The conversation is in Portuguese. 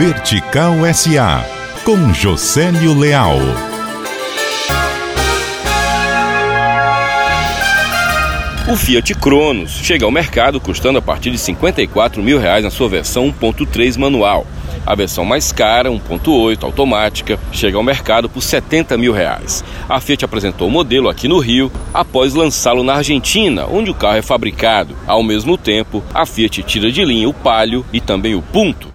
Vertical SA, com Josélio Leal. O Fiat Cronos chega ao mercado custando a partir de 54 mil reais na sua versão 1.3 manual. A versão mais cara, 1.8 automática, chega ao mercado por 70 mil reais. A Fiat apresentou o modelo aqui no Rio após lançá-lo na Argentina, onde o carro é fabricado. Ao mesmo tempo, a Fiat tira de linha o Palio e também o Punto.